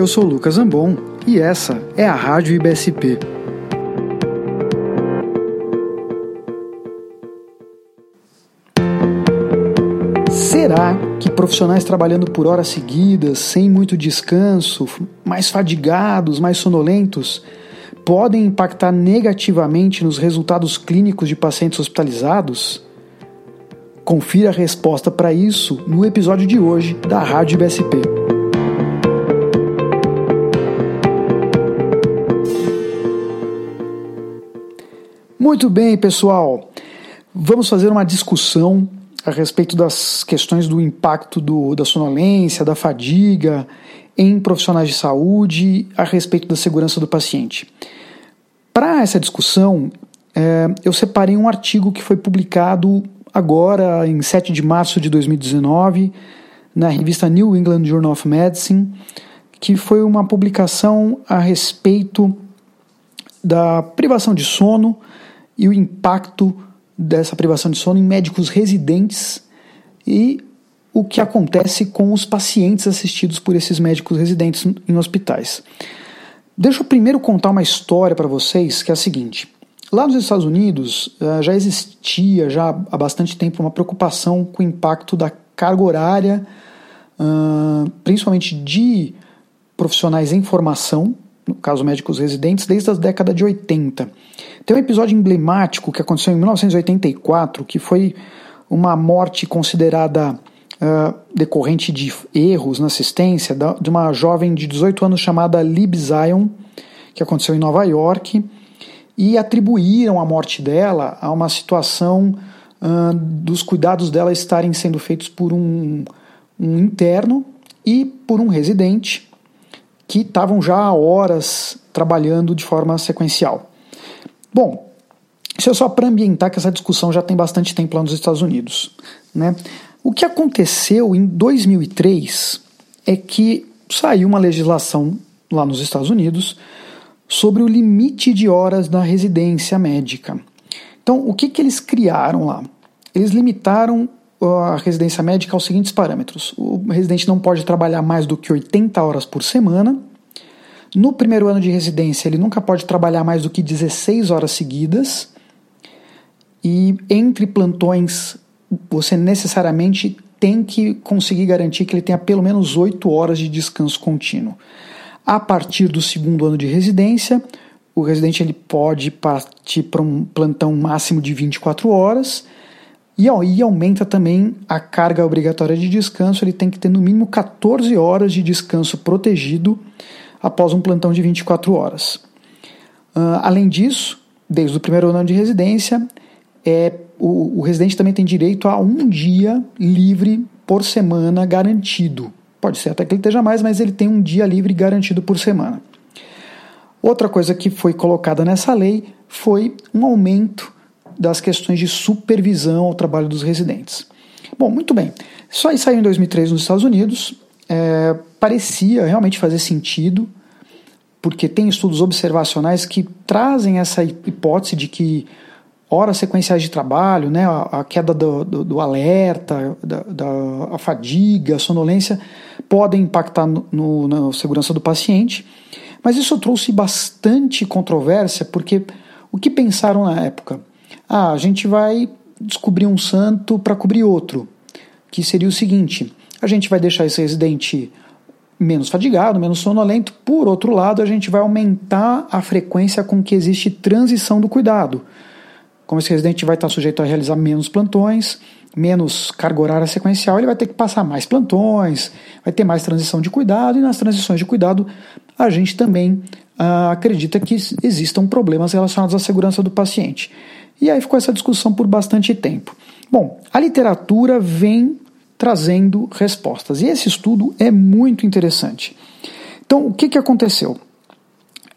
Eu sou Lucas Ambon e essa é a Rádio IBSP. Será que profissionais trabalhando por horas seguidas, sem muito descanso, mais fadigados, mais sonolentos, podem impactar negativamente nos resultados clínicos de pacientes hospitalizados? Confira a resposta para isso no episódio de hoje da Rádio BSP. Muito bem, pessoal. Vamos fazer uma discussão a respeito das questões do impacto do, da sonolência, da fadiga em profissionais de saúde, a respeito da segurança do paciente. Para essa discussão, é, eu separei um artigo que foi publicado agora, em 7 de março de 2019, na revista New England Journal of Medicine, que foi uma publicação a respeito da privação de sono e o impacto dessa privação de sono em médicos residentes e o que acontece com os pacientes assistidos por esses médicos residentes em hospitais. Deixa eu primeiro contar uma história para vocês que é a seguinte. Lá nos Estados Unidos eh, já existia já há bastante tempo uma preocupação com o impacto da carga horária, principalmente de profissionais em formação, no caso médicos residentes, desde a década de 80. Tem um episódio emblemático que aconteceu em 1984, que foi uma morte considerada uh, decorrente de erros na assistência de uma jovem de 18 anos chamada Lib Zion, que aconteceu em Nova York e atribuíram a morte dela a uma situação uh, dos cuidados dela estarem sendo feitos por um, um interno e por um residente que estavam já há horas trabalhando de forma sequencial. Bom, isso é só para ambientar que essa discussão já tem bastante tempo lá nos Estados Unidos. Né? O que aconteceu em 2003 é que saiu uma legislação lá nos Estados Unidos sobre o limite de horas da residência médica. Então, o que, que eles criaram lá? Eles limitaram a residência médica aos seguintes parâmetros: o residente não pode trabalhar mais do que 80 horas por semana. No primeiro ano de residência, ele nunca pode trabalhar mais do que 16 horas seguidas. E entre plantões, você necessariamente tem que conseguir garantir que ele tenha pelo menos 8 horas de descanso contínuo. A partir do segundo ano de residência, o residente ele pode partir para um plantão máximo de 24 horas e aí aumenta também a carga obrigatória de descanso, ele tem que ter no mínimo 14 horas de descanso protegido após um plantão de 24 horas. Uh, além disso, desde o primeiro ano de residência, é, o, o residente também tem direito a um dia livre por semana garantido. Pode ser até que ele esteja mais, mas ele tem um dia livre garantido por semana. Outra coisa que foi colocada nessa lei foi um aumento das questões de supervisão ao trabalho dos residentes. Bom, muito bem. Isso aí saiu em 2003 nos Estados Unidos. É, parecia realmente fazer sentido, porque tem estudos observacionais que trazem essa hipótese de que horas sequenciais de trabalho, né, a, a queda do, do, do alerta, da, da, a fadiga, a sonolência, podem impactar no, no, na segurança do paciente. Mas isso trouxe bastante controvérsia, porque o que pensaram na época? Ah, a gente vai descobrir um santo para cobrir outro, que seria o seguinte: a gente vai deixar esse residente menos fadigado, menos sonolento, por outro lado, a gente vai aumentar a frequência com que existe transição do cuidado. Como esse residente vai estar sujeito a realizar menos plantões, menos carga horária sequencial, ele vai ter que passar mais plantões, vai ter mais transição de cuidado, e nas transições de cuidado a gente também uh, acredita que existam problemas relacionados à segurança do paciente. E aí ficou essa discussão por bastante tempo. Bom, a literatura vem trazendo respostas, e esse estudo é muito interessante. Então, o que, que aconteceu?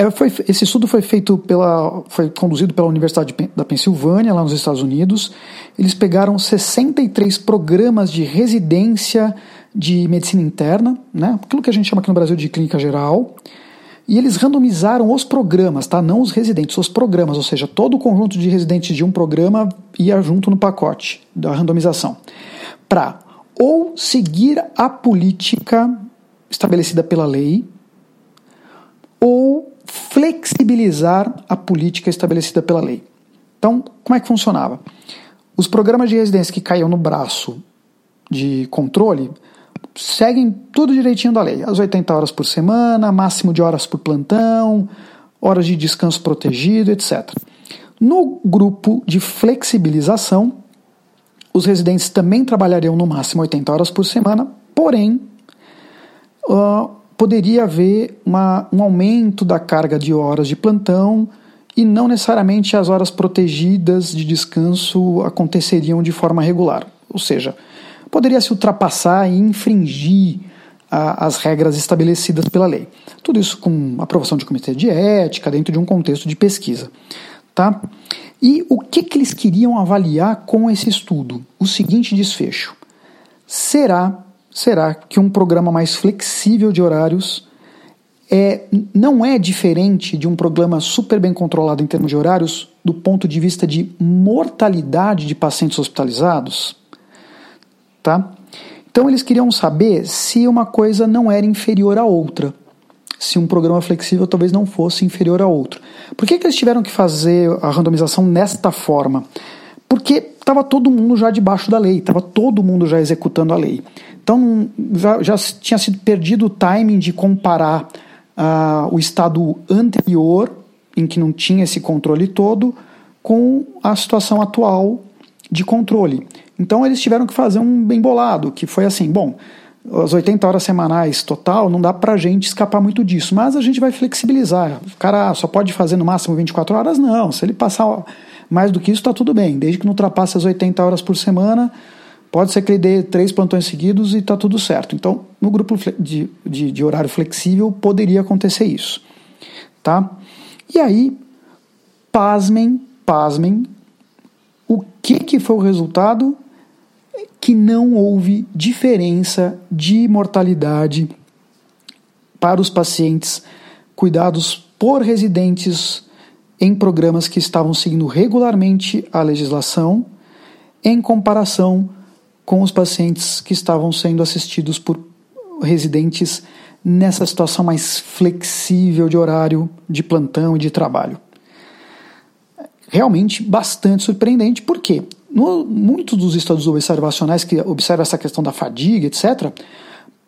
É, foi, esse estudo foi feito pela, foi conduzido pela Universidade da Pensilvânia, lá nos Estados Unidos. Eles pegaram 63 programas de residência de medicina interna, né, aquilo que a gente chama aqui no Brasil de clínica geral, e eles randomizaram os programas, tá? não os residentes, os programas, ou seja, todo o conjunto de residentes de um programa ia junto no pacote da randomização, para ou seguir a política estabelecida pela lei, ou flexibilizar a política estabelecida pela lei. Então, como é que funcionava? Os programas de residência que caíam no braço de controle seguem tudo direitinho da lei. As 80 horas por semana, máximo de horas por plantão, horas de descanso protegido, etc. No grupo de flexibilização, os residentes também trabalhariam no máximo 80 horas por semana, porém, uh, poderia haver uma, um aumento da carga de horas de plantão e não necessariamente as horas protegidas de descanso aconteceriam de forma regular. Ou seja, poderia se ultrapassar e infringir a, as regras estabelecidas pela lei. Tudo isso com aprovação de comitê de ética, dentro de um contexto de pesquisa. Tá? E o que, que eles queriam avaliar com esse estudo? O seguinte desfecho: será, será que um programa mais flexível de horários é, não é diferente de um programa super bem controlado em termos de horários do ponto de vista de mortalidade de pacientes hospitalizados? Tá? Então eles queriam saber se uma coisa não era inferior à outra. Se um programa flexível talvez não fosse inferior a outro. Por que, que eles tiveram que fazer a randomização nesta forma? Porque estava todo mundo já debaixo da lei, estava todo mundo já executando a lei. Então já, já tinha sido perdido o timing de comparar uh, o estado anterior, em que não tinha esse controle todo, com a situação atual de controle. Então eles tiveram que fazer um bem bolado, que foi assim, bom, as 80 horas semanais total, não dá pra gente escapar muito disso, mas a gente vai flexibilizar. O cara só pode fazer no máximo 24 horas? Não, se ele passar mais do que isso, tá tudo bem, desde que não ultrapasse as 80 horas por semana, pode ser que ele dê três plantões seguidos e tá tudo certo. Então, no grupo de, de, de horário flexível, poderia acontecer isso. Tá? E aí, pasmem, pasmem, o que, que foi o resultado? Que não houve diferença de mortalidade para os pacientes cuidados por residentes em programas que estavam seguindo regularmente a legislação, em comparação com os pacientes que estavam sendo assistidos por residentes nessa situação mais flexível de horário de plantão e de trabalho. Realmente bastante surpreendente, por quê? No, muitos dos estudos observacionais que observam essa questão da fadiga, etc.,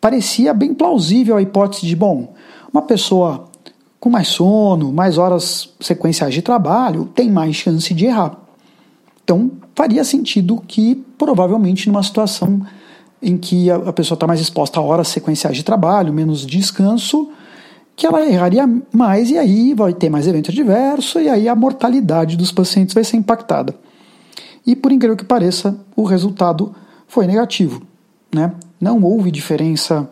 parecia bem plausível a hipótese de, bom, uma pessoa com mais sono, mais horas sequenciais de trabalho, tem mais chance de errar. Então, faria sentido que, provavelmente, numa situação em que a pessoa está mais exposta a horas sequenciais de trabalho, menos descanso, que ela erraria mais e aí vai ter mais evento adverso e aí a mortalidade dos pacientes vai ser impactada. E por incrível que pareça, o resultado foi negativo. Né? Não houve diferença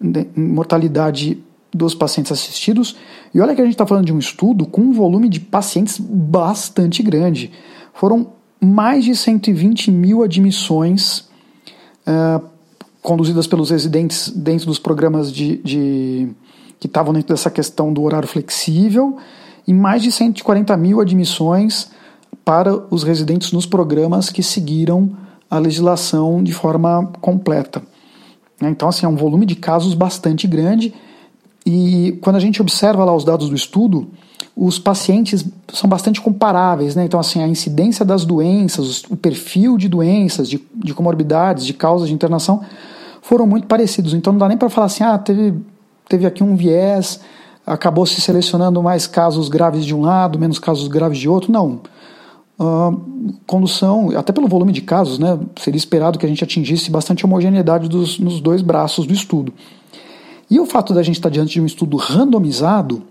em mortalidade dos pacientes assistidos. E olha que a gente está falando de um estudo com um volume de pacientes bastante grande. Foram mais de 120 mil admissões uh, conduzidas pelos residentes dentro dos programas de, de que estavam dentro dessa questão do horário flexível e mais de 140 mil admissões para os residentes nos programas que seguiram a legislação de forma completa. Né? Então, assim, é um volume de casos bastante grande e quando a gente observa lá os dados do estudo, os pacientes são bastante comparáveis, né? Então, assim, a incidência das doenças, o perfil de doenças, de, de comorbidades, de causas de internação foram muito parecidos. Então, não dá nem para falar assim, ah, teve, teve aqui um viés, acabou se selecionando mais casos graves de um lado, menos casos graves de outro. Não condução, até pelo volume de casos, né, seria esperado que a gente atingisse bastante homogeneidade dos, nos dois braços do estudo. E o fato da gente estar diante de um estudo randomizado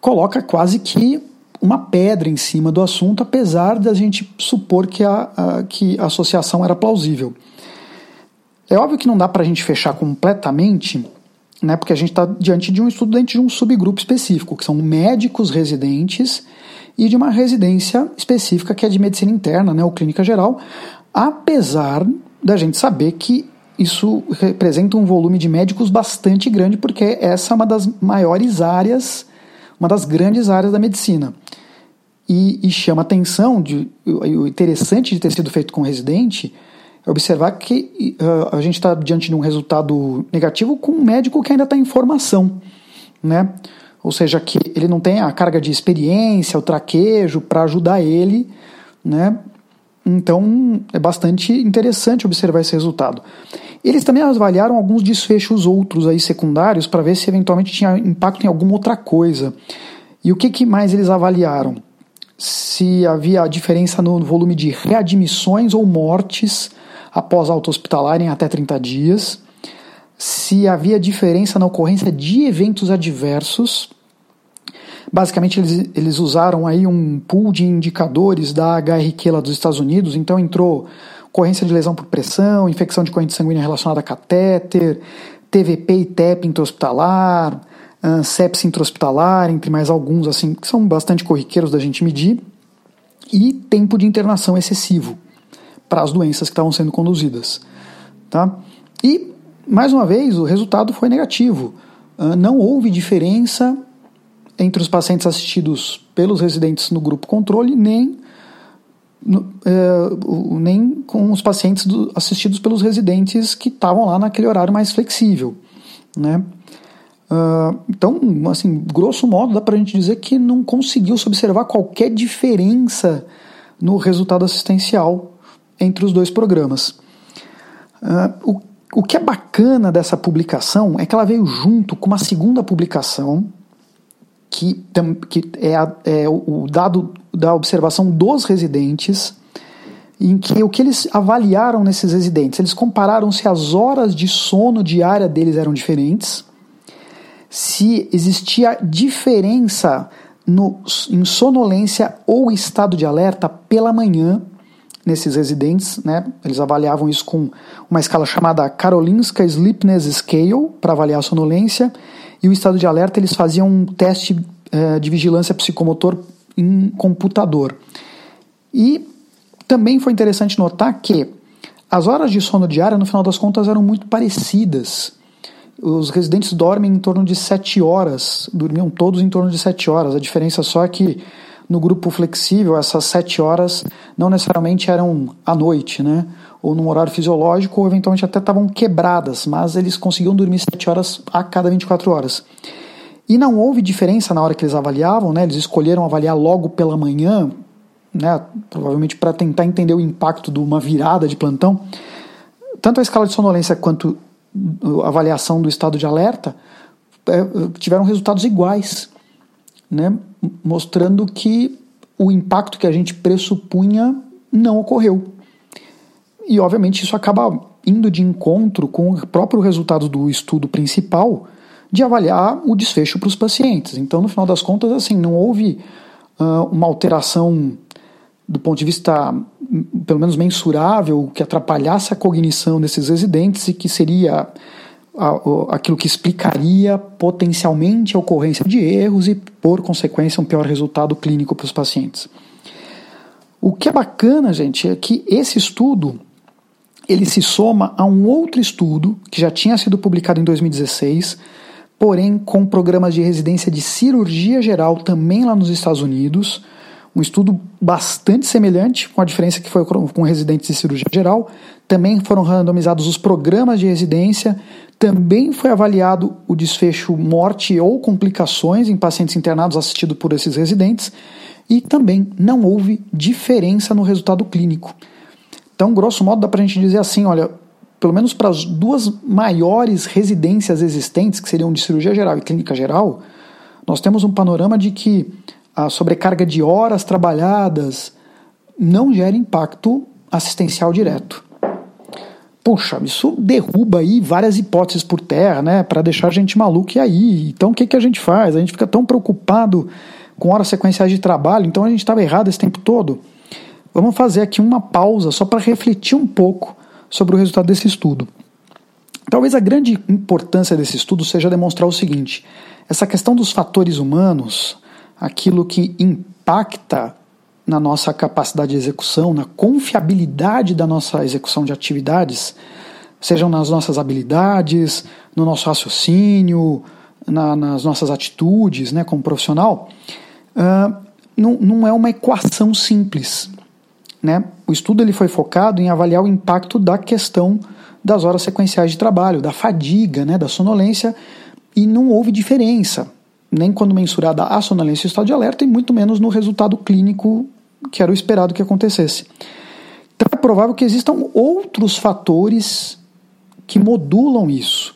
coloca quase que uma pedra em cima do assunto, apesar da gente supor que a, a, que a associação era plausível. É óbvio que não dá para a gente fechar completamente, né, porque a gente está diante de um estudo dentro de um subgrupo específico, que são médicos residentes e de uma residência específica que é de medicina interna, né, ou clínica geral, apesar da gente saber que isso representa um volume de médicos bastante grande, porque essa é uma das maiores áreas, uma das grandes áreas da medicina. E, e chama atenção, de, o interessante de ter sido feito com residente é observar que uh, a gente está diante de um resultado negativo com um médico que ainda está em formação. né? Ou seja, que ele não tem a carga de experiência, o traquejo para ajudar ele, né? Então é bastante interessante observar esse resultado. Eles também avaliaram alguns desfechos outros aí secundários para ver se eventualmente tinha impacto em alguma outra coisa. E o que, que mais eles avaliaram? Se havia diferença no volume de readmissões ou mortes após alta hospitalar em até 30 dias, se havia diferença na ocorrência de eventos adversos. Basicamente, eles, eles usaram aí um pool de indicadores da HRQ lá dos Estados Unidos, então entrou ocorrência de lesão por pressão, infecção de corrente sanguínea relacionada a catéter, TVP e TEP intra-hospitalar, sepsis intra-hospitalar, entre mais alguns assim que são bastante corriqueiros da gente medir, e tempo de internação excessivo para as doenças que estavam sendo conduzidas. Tá? E, mais uma vez, o resultado foi negativo. Uh, não houve diferença entre os pacientes assistidos pelos residentes no grupo controle, nem, é, nem com os pacientes do, assistidos pelos residentes que estavam lá naquele horário mais flexível. Né? Uh, então, assim, grosso modo, dá para a gente dizer que não conseguiu se observar qualquer diferença no resultado assistencial entre os dois programas. Uh, o, o que é bacana dessa publicação é que ela veio junto com uma segunda publicação que, que é, a, é o dado da observação dos residentes, em que o que eles avaliaram nesses residentes, eles compararam se as horas de sono diária deles eram diferentes, se existia diferença no, em sonolência ou estado de alerta pela manhã nesses residentes, né? Eles avaliavam isso com uma escala chamada Karolinska Sleepiness Scale para avaliar a sonolência e o estado de alerta eles faziam um teste uh, de vigilância psicomotor em computador. E também foi interessante notar que as horas de sono diária, no final das contas, eram muito parecidas. Os residentes dormem em torno de 7 horas, dormiam todos em torno de 7 horas. A diferença só é que no grupo flexível, essas sete horas não necessariamente eram à noite, né? Ou num horário fisiológico, ou eventualmente até estavam quebradas, mas eles conseguiam dormir sete horas a cada 24 horas. E não houve diferença na hora que eles avaliavam, né? Eles escolheram avaliar logo pela manhã, né? Provavelmente para tentar entender o impacto de uma virada de plantão. Tanto a escala de sonolência quanto a avaliação do estado de alerta é, tiveram resultados iguais né, mostrando que o impacto que a gente pressupunha não ocorreu. E, obviamente, isso acaba indo de encontro com o próprio resultado do estudo principal de avaliar o desfecho para os pacientes. Então, no final das contas, assim, não houve uh, uma alteração do ponto de vista, pelo menos mensurável, que atrapalhasse a cognição desses residentes e que seria aquilo que explicaria potencialmente a ocorrência de erros e, por consequência, um pior resultado clínico para os pacientes. O que é bacana, gente, é que esse estudo ele se soma a um outro estudo que já tinha sido publicado em 2016, porém com programas de residência de cirurgia geral também lá nos Estados Unidos, um estudo bastante semelhante, com a diferença que foi com residentes de cirurgia geral. Também foram randomizados os programas de residência. Também foi avaliado o desfecho morte ou complicações em pacientes internados assistidos por esses residentes. E também não houve diferença no resultado clínico. Então, grosso modo, dá para a gente dizer assim: olha, pelo menos para as duas maiores residências existentes, que seriam de cirurgia geral e clínica geral, nós temos um panorama de que a sobrecarga de horas trabalhadas não gera impacto assistencial direto. Puxa, isso derruba aí várias hipóteses por terra, né, para deixar a gente maluco e aí. Então o que, que a gente faz? A gente fica tão preocupado com horas sequenciais de trabalho, então a gente estava errado esse tempo todo. Vamos fazer aqui uma pausa só para refletir um pouco sobre o resultado desse estudo. Talvez a grande importância desse estudo seja demonstrar o seguinte: essa questão dos fatores humanos, aquilo que impacta na nossa capacidade de execução, na confiabilidade da nossa execução de atividades, sejam nas nossas habilidades, no nosso raciocínio, na, nas nossas atitudes né, como profissional, uh, não, não é uma equação simples. Né? O estudo ele foi focado em avaliar o impacto da questão das horas sequenciais de trabalho, da fadiga, né, da sonolência e não houve diferença, nem quando mensurada a sonolência e o estado de alerta, e muito menos no resultado clínico que era o esperado que acontecesse. Então é provável que existam outros fatores que modulam isso,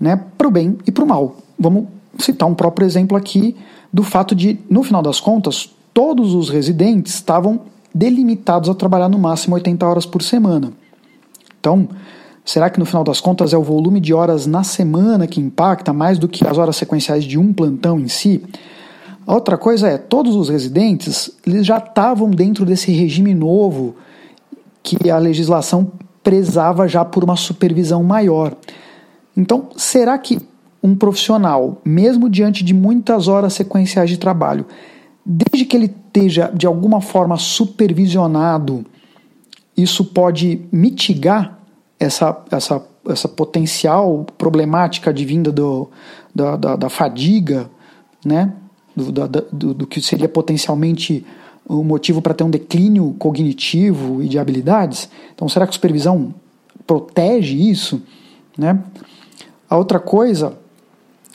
né, para o bem e para o mal. Vamos citar um próprio exemplo aqui do fato de, no final das contas, todos os residentes estavam delimitados a trabalhar no máximo 80 horas por semana. Então, será que no final das contas é o volume de horas na semana que impacta mais do que as horas sequenciais de um plantão em si? A outra coisa é, todos os residentes eles já estavam dentro desse regime novo que a legislação prezava já por uma supervisão maior. Então, será que um profissional, mesmo diante de muitas horas sequenciais de trabalho, desde que ele esteja de alguma forma supervisionado, isso pode mitigar essa, essa, essa potencial problemática de vinda do, da, da, da fadiga, né? Do, do, do, que seria potencialmente o motivo para ter um declínio cognitivo e de habilidades. Então, será que a supervisão protege isso? Né? A outra coisa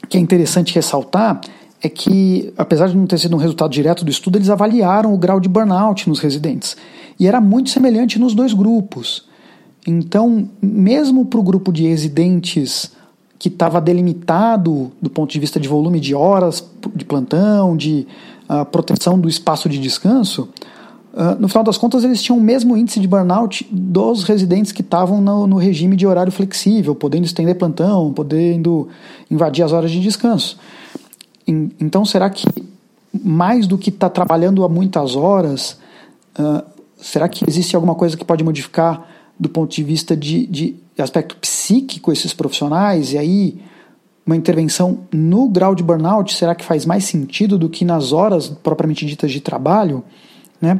que é interessante ressaltar é que, apesar de não ter sido um resultado direto do estudo, eles avaliaram o grau de burnout nos residentes. E era muito semelhante nos dois grupos. Então, mesmo para o grupo de residentes que estava delimitado do ponto de vista de volume de horas de plantão, de uh, proteção do espaço de descanso, uh, no final das contas eles tinham o mesmo índice de burnout dos residentes que estavam no, no regime de horário flexível, podendo estender plantão, podendo invadir as horas de descanso. Então, será que mais do que estar tá trabalhando a muitas horas, uh, será que existe alguma coisa que pode modificar do ponto de vista de, de aspecto psíquico esses profissionais? E aí, uma intervenção no grau de burnout, será que faz mais sentido do que nas horas propriamente ditas de trabalho? Né?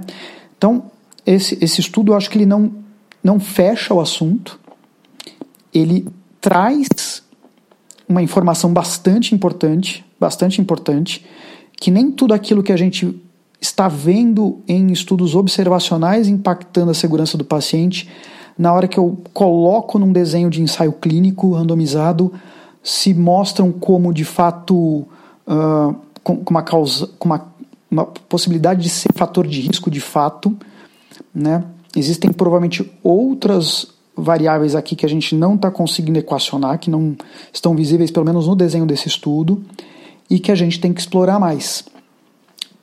Então, esse, esse estudo, eu acho que ele não, não fecha o assunto, ele traz uma informação bastante importante, bastante importante, que nem tudo aquilo que a gente está vendo em estudos observacionais impactando a segurança do paciente, na hora que eu coloco num desenho de ensaio clínico randomizado, se mostram como de fato uh, com, com, uma causa, com uma, uma possibilidade de ser fator de risco de fato, né? Existem provavelmente outras variáveis aqui que a gente não está conseguindo equacionar, que não estão visíveis pelo menos no desenho desse estudo, e que a gente tem que explorar mais.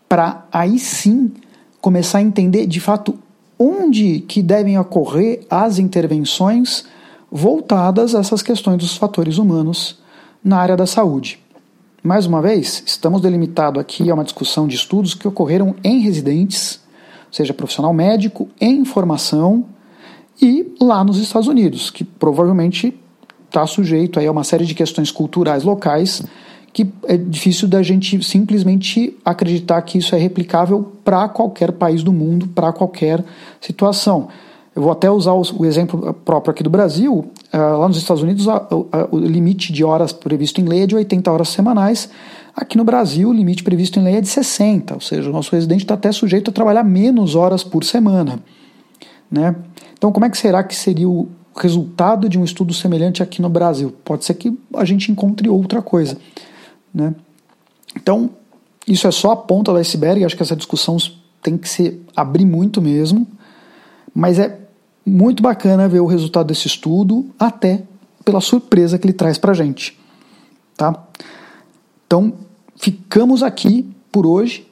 Para aí sim começar a entender de fato onde que devem ocorrer as intervenções voltadas a essas questões dos fatores humanos na área da saúde. Mais uma vez, estamos delimitados aqui a uma discussão de estudos que ocorreram em residentes, seja profissional médico, em formação e lá nos Estados Unidos, que provavelmente está sujeito aí a uma série de questões culturais locais que é difícil da gente simplesmente acreditar que isso é replicável para qualquer país do mundo, para qualquer situação. Eu vou até usar o, exemplo próprio aqui do Brasil. Uh, lá nos Estados Unidos, o limite de horas previsto em lei é de 80 horas semanais. Aqui no Brasil, o limite previsto em lei é de 60, ou seja, o nosso residente está até sujeito a trabalhar menos horas por semana. Né? Então, como é que será que seria o resultado de um estudo semelhante aqui no Brasil? Pode ser que a gente encontre outra coisa. Né? Então, isso é só a ponta do iceberg, acho que essa discussão tem que se abrir muito mesmo, mas é muito bacana ver o resultado desse estudo, até pela surpresa que ele traz para gente. Tá? Então, ficamos aqui por hoje.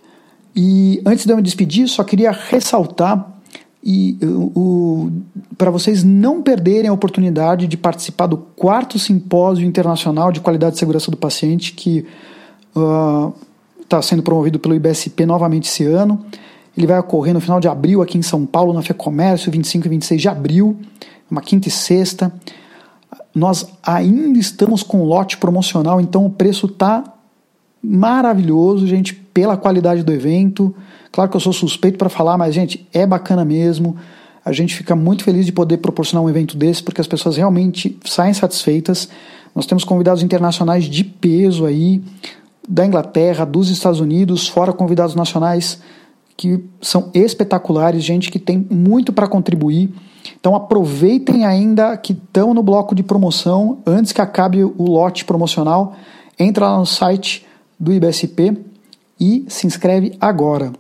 E antes de eu me despedir, só queria ressaltar e para vocês não perderem a oportunidade de participar do quarto simpósio internacional de qualidade e segurança do paciente que está uh, sendo promovido pelo IBSP novamente esse ano. Ele vai ocorrer no final de abril aqui em São Paulo, na FEComércio, 25 e 26 de abril, uma quinta e sexta. Nós ainda estamos com lote promocional, então o preço está maravilhoso, gente, pela qualidade do evento. Claro que eu sou suspeito para falar, mas, gente, é bacana mesmo. A gente fica muito feliz de poder proporcionar um evento desse, porque as pessoas realmente saem satisfeitas. Nós temos convidados internacionais de peso aí, da Inglaterra, dos Estados Unidos, fora convidados nacionais que são espetaculares, gente que tem muito para contribuir. Então aproveitem ainda que estão no bloco de promoção, antes que acabe o lote promocional, entra lá no site do IBSP e se inscreve agora.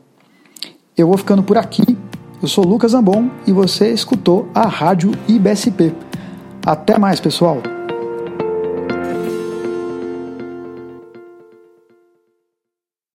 Eu vou ficando por aqui. Eu sou Lucas Ambon e você escutou a Rádio IBSP. Até mais, pessoal!